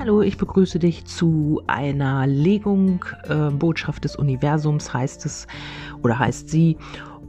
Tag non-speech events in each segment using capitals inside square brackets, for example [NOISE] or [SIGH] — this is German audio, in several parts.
Hallo, ich begrüße dich zu einer Legung äh, Botschaft des Universums heißt es oder heißt sie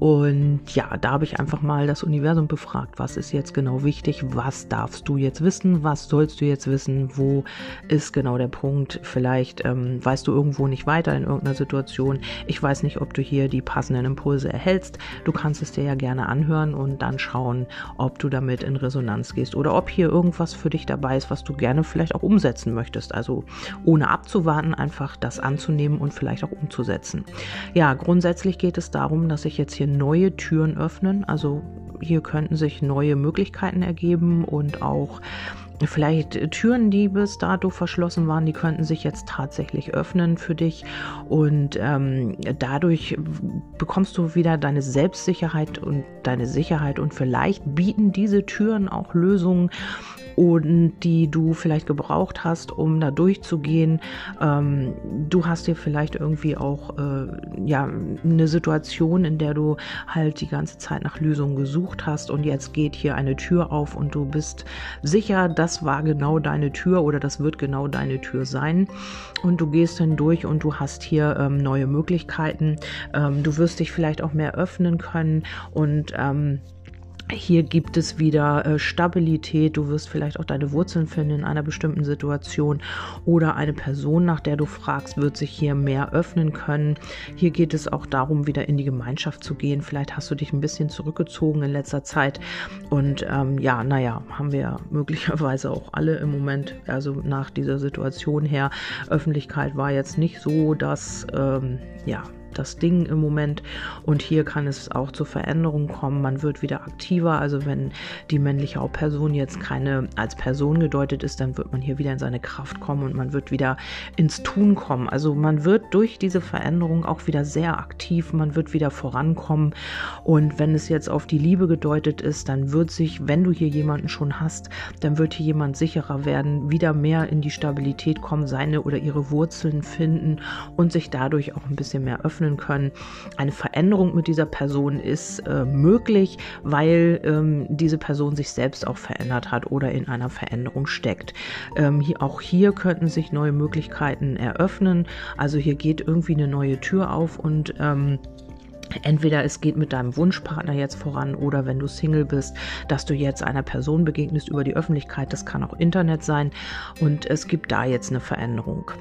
und ja, da habe ich einfach mal das Universum befragt, was ist jetzt genau wichtig, was darfst du jetzt wissen, was sollst du jetzt wissen, wo ist genau der Punkt, vielleicht ähm, weißt du irgendwo nicht weiter in irgendeiner Situation, ich weiß nicht, ob du hier die passenden Impulse erhältst, du kannst es dir ja gerne anhören und dann schauen, ob du damit in Resonanz gehst oder ob hier irgendwas für dich dabei ist, was du gerne vielleicht auch umsetzen möchtest, also ohne abzuwarten, einfach das anzunehmen und vielleicht auch umzusetzen. Ja, grundsätzlich geht es darum, dass ich jetzt hier neue Türen öffnen. Also hier könnten sich neue Möglichkeiten ergeben und auch vielleicht Türen, die bis dato verschlossen waren, die könnten sich jetzt tatsächlich öffnen für dich und ähm, dadurch bekommst du wieder deine Selbstsicherheit und deine Sicherheit und vielleicht bieten diese Türen auch Lösungen und die du vielleicht gebraucht hast, um da durchzugehen. Ähm, du hast dir vielleicht irgendwie auch äh, ja eine Situation, in der du halt die ganze Zeit nach Lösungen gesucht hast und jetzt geht hier eine Tür auf und du bist sicher, das war genau deine Tür oder das wird genau deine Tür sein und du gehst dann durch und du hast hier ähm, neue Möglichkeiten. Ähm, du wirst dich vielleicht auch mehr öffnen können und ähm, hier gibt es wieder äh, Stabilität. Du wirst vielleicht auch deine Wurzeln finden in einer bestimmten Situation oder eine Person, nach der du fragst, wird sich hier mehr öffnen können. Hier geht es auch darum, wieder in die Gemeinschaft zu gehen. Vielleicht hast du dich ein bisschen zurückgezogen in letzter Zeit und ähm, ja, naja, haben wir [LAUGHS] möglicherweise auch alle im Moment, also nach dieser Situation her. Öffentlichkeit war jetzt nicht so, dass ähm, ja das Ding im Moment. Und hier kann es auch zu Veränderungen kommen. Man wird wieder aktiver. Also wenn die männliche Hauptperson jetzt keine als Person gedeutet ist, dann wird man hier wieder in seine Kraft kommen und man wird wieder ins Tun kommen. Also man wird durch diese Veränderung auch wieder sehr aktiv. Man wird wieder vorankommen. Und wenn es jetzt auf die Liebe gedeutet ist, dann wird sich, wenn du hier jemanden schon hast, dann wird hier jemand sicherer werden, wieder mehr in die Stabilität kommen, seine oder ihre Wurzeln finden und sich dadurch auch ein bisschen mehr öffnen öffnen können. Eine Veränderung mit dieser Person ist äh, möglich, weil ähm, diese Person sich selbst auch verändert hat oder in einer Veränderung steckt. Ähm, hier, auch hier könnten sich neue Möglichkeiten eröffnen. Also hier geht irgendwie eine neue Tür auf und ähm, Entweder es geht mit deinem Wunschpartner jetzt voran oder wenn du Single bist, dass du jetzt einer Person begegnest über die Öffentlichkeit, das kann auch Internet sein und es gibt da jetzt eine Veränderung.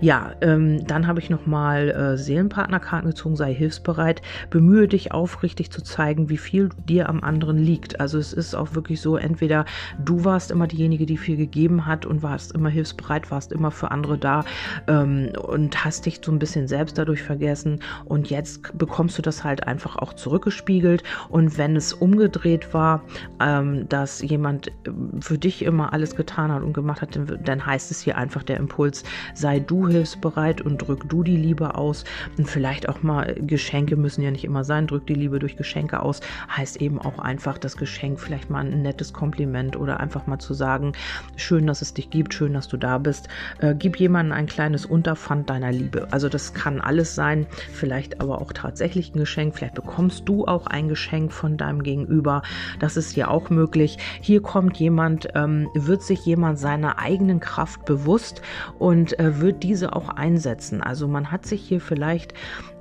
Ja, ähm, dann habe ich nochmal äh, Seelenpartnerkarten gezogen, sei hilfsbereit, bemühe dich aufrichtig zu zeigen, wie viel dir am anderen liegt. Also es ist auch wirklich so, entweder du warst immer diejenige, die viel gegeben hat und warst immer hilfsbereit, warst immer für andere da ähm, und hast dich so ein bisschen selbst dadurch vergessen und jetzt bekommst du das halt einfach auch zurückgespiegelt. Und wenn es umgedreht war, ähm, dass jemand äh, für dich immer alles getan hat und gemacht hat, dann, dann heißt es hier einfach der Impuls, sei du hilfsbereit und drück du die Liebe aus. Und vielleicht auch mal Geschenke müssen ja nicht immer sein, drück die Liebe durch Geschenke aus, heißt eben auch einfach das Geschenk, vielleicht mal ein nettes Kompliment oder einfach mal zu sagen, schön, dass es dich gibt, schön, dass du da bist. Äh, gib jemandem ein kleines Unterpfand deiner Liebe. Also das kann alles sein, vielleicht aber auch tatsächlich ein Geschenk. Vielleicht bekommst du auch ein Geschenk von deinem Gegenüber. Das ist ja auch möglich. Hier kommt jemand, ähm, wird sich jemand seiner eigenen Kraft bewusst und äh, wird diese auch einsetzen. Also man hat sich hier vielleicht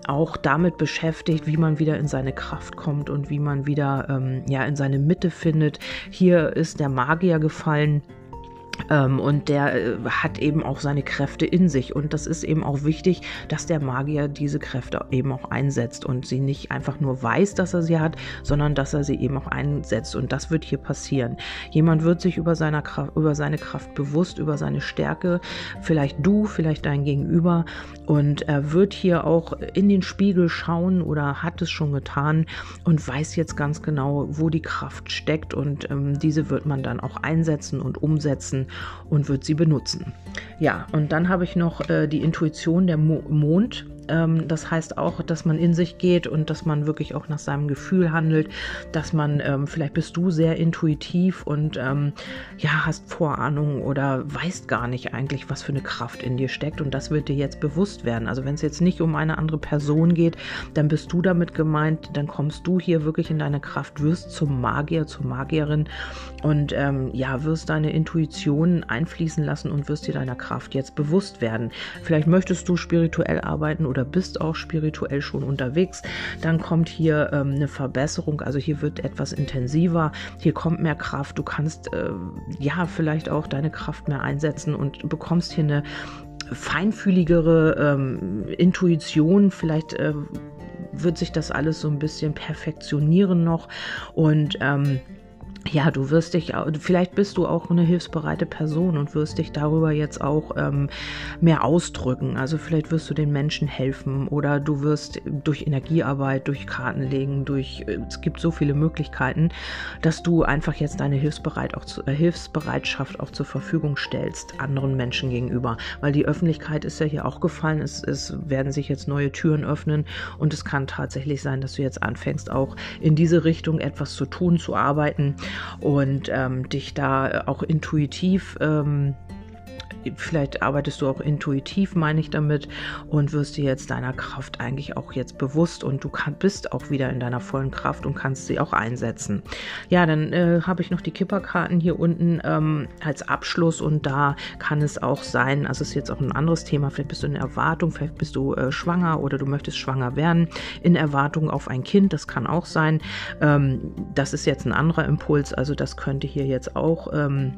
auch damit beschäftigt, wie man wieder in seine Kraft kommt und wie man wieder ähm, ja in seine Mitte findet. Hier ist der Magier gefallen ähm, und der äh, hat eben auch seine Kräfte in sich. Und das ist eben auch wichtig, dass der Magier diese Kräfte eben auch einsetzt und sie nicht einfach nur weiß, dass er sie hat, sondern dass er sie eben auch einsetzt. Und das wird hier passieren. Jemand wird sich über, seiner Kraft, über seine Kraft bewusst, über seine Stärke, vielleicht du, vielleicht dein Gegenüber. Und er wird hier auch in den Spiegel schauen oder hat es schon getan und weiß jetzt ganz genau, wo die Kraft steckt. Und ähm, diese wird man dann auch einsetzen und umsetzen und wird sie benutzen. Ja, und dann habe ich noch äh, die Intuition der Mo Mond Ähm, das heißt auch, dass man in sich geht und dass man wirklich auch nach seinem Gefühl handelt, dass man, ähm, vielleicht bist du sehr intuitiv und ähm, ja, hast Vorahnung oder weißt gar nicht eigentlich, was für eine Kraft in dir steckt und das wird dir jetzt bewusst werden. Also wenn es jetzt nicht um eine andere Person geht, dann bist du damit gemeint, dann kommst du hier wirklich in deine Kraft, wirst zum Magier, zur Magierin und ähm, ja, wirst deine Intuition einfließen lassen und wirst dir deiner Kraft jetzt bewusst werden. Vielleicht möchtest du spirituell arbeiten oder bist auch spirituell schon unterwegs, dann kommt hier ähm, eine Verbesserung, also hier wird etwas intensiver, hier kommt mehr Kraft, du kannst äh, ja vielleicht auch deine Kraft mehr einsetzen und bekommst hier eine feinfühligere ähm, Intuition, vielleicht äh, wird sich das alles so ein bisschen perfektionieren noch. Und ähm, ja, du wirst dich, vielleicht bist du auch eine hilfsbereite Person und wirst dich darüber jetzt auch ähm, mehr ausdrücken. Also vielleicht wirst du den Menschen helfen oder du wirst durch Energiearbeit, durch Kartenlegen, durch, äh, es gibt so viele Möglichkeiten, dass du einfach jetzt deine Hilfsbereit auch zu, äh, Hilfsbereitschaft auch zur Verfügung stellst anderen Menschen gegenüber. Weil die Öffentlichkeit ist ja hier auch gefallen, es, es werden sich jetzt neue Türen öffnen und es kann tatsächlich sein, dass du jetzt anfängst, auch in diese Richtung etwas zu tun, zu arbeiten und ähm, dich da auch intuitiv ähm, vielleicht arbeitest du auch intuitiv, meine ich damit, und wirst dir jetzt deiner Kraft eigentlich auch jetzt bewusst und du kann, bist auch wieder in deiner vollen Kraft und kannst sie auch einsetzen. Ja, dann äh, habe ich noch die Kipperkarten hier unten ähm, als Abschluss und da kann es auch sein, also ist jetzt auch ein anderes Thema, vielleicht bist du in Erwartung, vielleicht bist du äh, schwanger oder du möchtest schwanger werden, in Erwartung auf ein Kind, das kann auch sein. Ähm, das ist jetzt ein anderer Impuls, also das könnte hier jetzt auch. Ähm,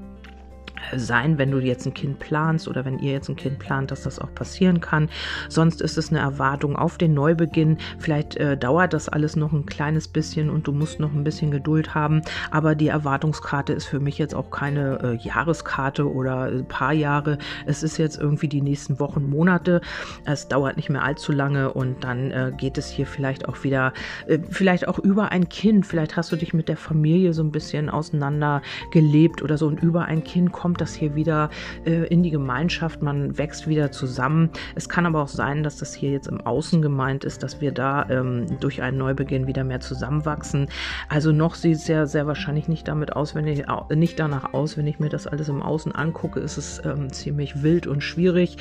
sein, wenn du jetzt ein Kind planst oder wenn ihr jetzt ein Kind plant, dass das auch passieren kann. Sonst ist es eine Erwartung auf den Neubeginn. Vielleicht äh, dauert das alles noch ein kleines bisschen und du musst noch ein bisschen Geduld haben. Aber die Erwartungskarte ist für mich jetzt auch keine äh, Jahreskarte oder ein paar Jahre. Es ist jetzt irgendwie die nächsten Wochen, Monate. Es dauert nicht mehr allzu lange und dann äh, geht es hier vielleicht auch wieder, äh, vielleicht auch über ein Kind. Vielleicht hast du dich mit der Familie so ein bisschen auseinandergelebt oder so und über ein Kind kommt das hier wieder äh, in die Gemeinschaft, man wächst wieder zusammen. Es kann aber auch sein, dass das hier jetzt im Außen gemeint ist, dass wir da ähm, durch einen Neubeginn wieder mehr zusammenwachsen. Also noch sieht es ja sehr wahrscheinlich nicht damit aus, wenn ich nicht danach aus, wenn ich mir das alles im Außen angucke, ist es ähm, ziemlich wild und schwierig.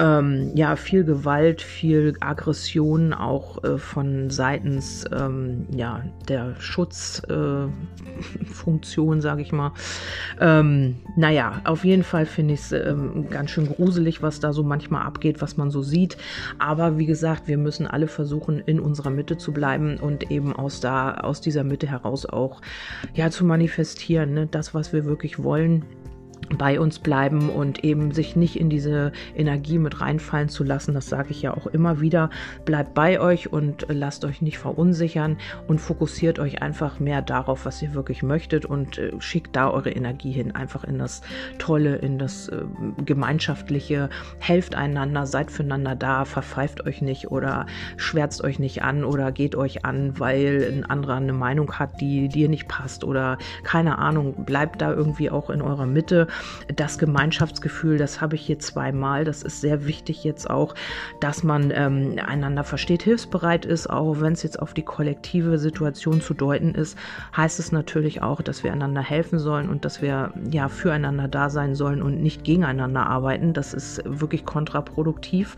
Ähm, ja, viel Gewalt, viel Aggression auch äh, von seitens ähm, ja, der Schutzfunktion, äh, [LAUGHS] sage ich mal. Ähm, naja, auf jeden Fall finde ich es ähm, ganz schön gruselig, was da so manchmal abgeht, was man so sieht. Aber wie gesagt, wir müssen alle versuchen, in unserer Mitte zu bleiben und eben aus, da, aus dieser Mitte heraus auch ja, zu manifestieren. Ne? Das, was wir wirklich wollen, bei uns bleiben und eben sich nicht in diese Energie mit reinfallen zu lassen. Das sage ich ja auch immer wieder. Bleibt bei euch und lasst euch nicht verunsichern und fokussiert euch einfach mehr darauf, was ihr wirklich möchtet und äh, schickt da eure Energie hin, einfach in das Tolle, in das äh, Gemeinschaftliche. Helft einander, seid füreinander da, verpfeift euch nicht oder schwärzt euch nicht an oder geht euch an, weil ein anderer eine Meinung hat, die dir nicht passt oder keine Ahnung. Bleibt da irgendwie auch in eurer Mitte das Gemeinschaftsgefühl, das habe ich hier zweimal. Das ist sehr wichtig jetzt auch, dass man ähm, einander versteht, hilfsbereit ist, auch wenn es jetzt auf die kollektive Situation zu deuten ist, heißt es natürlich auch, dass wir einander helfen sollen und dass wir ja füreinander da sein sollen und nicht gegeneinander arbeiten. Das ist wirklich kontraproduktiv.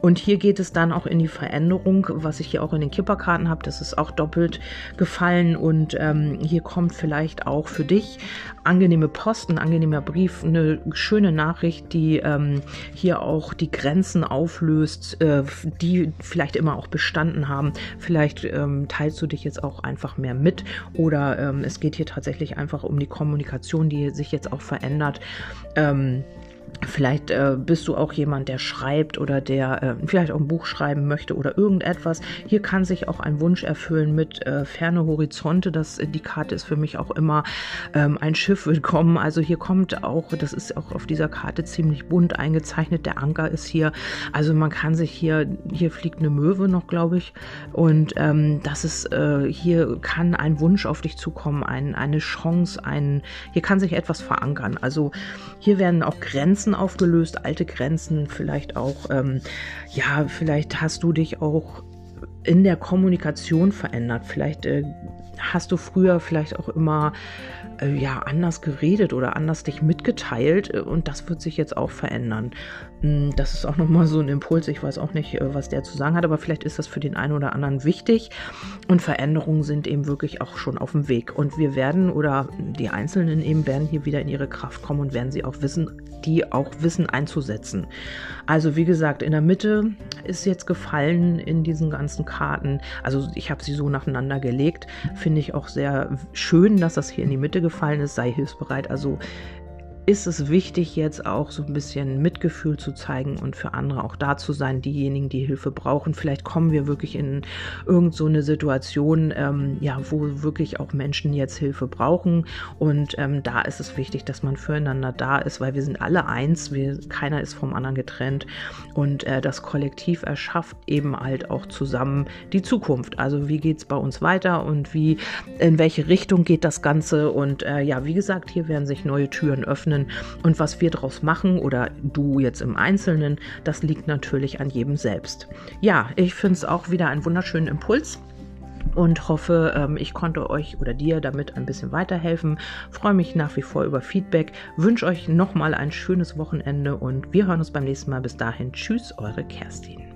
Und hier geht es dann auch in die Veränderung, was ich hier auch in den Kipperkarten habe. Das ist auch doppelt gefallen und ähm, hier kommt vielleicht auch für dich angenehme Posten, angenehmer Brief, eine schöne Nachricht, die ähm, hier auch die Grenzen auflöst, äh, die vielleicht immer auch bestanden haben. Vielleicht ähm, teilst du dich jetzt auch einfach mehr mit oder ähm, es geht hier tatsächlich einfach um die Kommunikation, die sich jetzt auch verändert. Vielleicht äh, bist du auch jemand, der schreibt oder der äh, vielleicht auch ein Buch schreiben möchte oder irgendetwas. Hier kann sich auch ein Wunsch erfüllen mit äh, ferne Horizonte. Das, die Karte ist für mich auch immer ähm, ein Schiff willkommen. Also hier kommt auch, das ist auch auf dieser Karte ziemlich bunt eingezeichnet. Der Anker ist hier. Also man kann sich hier, hier fliegt eine Möwe noch, glaube ich. Und ähm, das ist, äh, hier kann ein Wunsch auf dich zukommen, ein, eine Chance, ein, hier kann sich etwas verankern. Also hier werden auch Grenzen Grenzen aufgelöst, alte Grenzen, vielleicht auch, ähm, ja, vielleicht hast du dich auch in der Kommunikation verändert. Vielleicht äh, hast du früher vielleicht auch immer ja anders geredet oder anders dich mitgeteilt äh, und das wird sich jetzt auch verändern. Hm, das ist auch nochmal so ein Impuls. Ich weiß auch nicht, äh, was der zu sagen hat, aber vielleicht ist das für den einen oder anderen wichtig. Und Veränderungen sind eben wirklich auch schon auf dem Weg. Und wir werden oder die Einzelnen eben werden hier wieder in ihre Kraft kommen und werden sie auch wissen, die auch wissen einzusetzen. Also wie gesagt, in der Mitte ist jetzt gefallen in diesen ganzen Karten. Also ich habe sie so nacheinander gelegt. Finde ich auch sehr schön, dass das hier in die Mitte gefallen ist. Sei hilfsbereit. Also ist es wichtig, jetzt auch so ein bisschen Mitgefühl zu zeigen und für andere auch da zu sein, diejenigen, die Hilfe brauchen. Vielleicht kommen wir wirklich in irgend so Situation, ähm, ja, wo wirklich auch Menschen jetzt Hilfe brauchen. Und ähm, da ist es wichtig, dass man füreinander da ist, weil wir sind alle eins, wir, keiner ist vom anderen getrennt. Und äh, das Kollektiv erschafft eben halt auch zusammen die Zukunft. Also wie geht es bei uns weiter und wie, in welche Richtung geht das Ganze? Und äh, ja, wie gesagt, hier werden sich neue Türen öffnen Einzelnen. Und was wir daraus machen oder du jetzt im Einzelnen, das liegt natürlich an jedem selbst. Ja, ich finde es auch wieder einen wunderschönen Impuls und hoffe, ähm, ich konnte euch oder dir damit ein bisschen weiterhelfen. Freue mich nach wie vor über Feedback. Wünsche euch nochmal ein schönes Wochenende und wir hören uns beim nächsten Mal. Bis dahin, tschüss, eure Kerstin.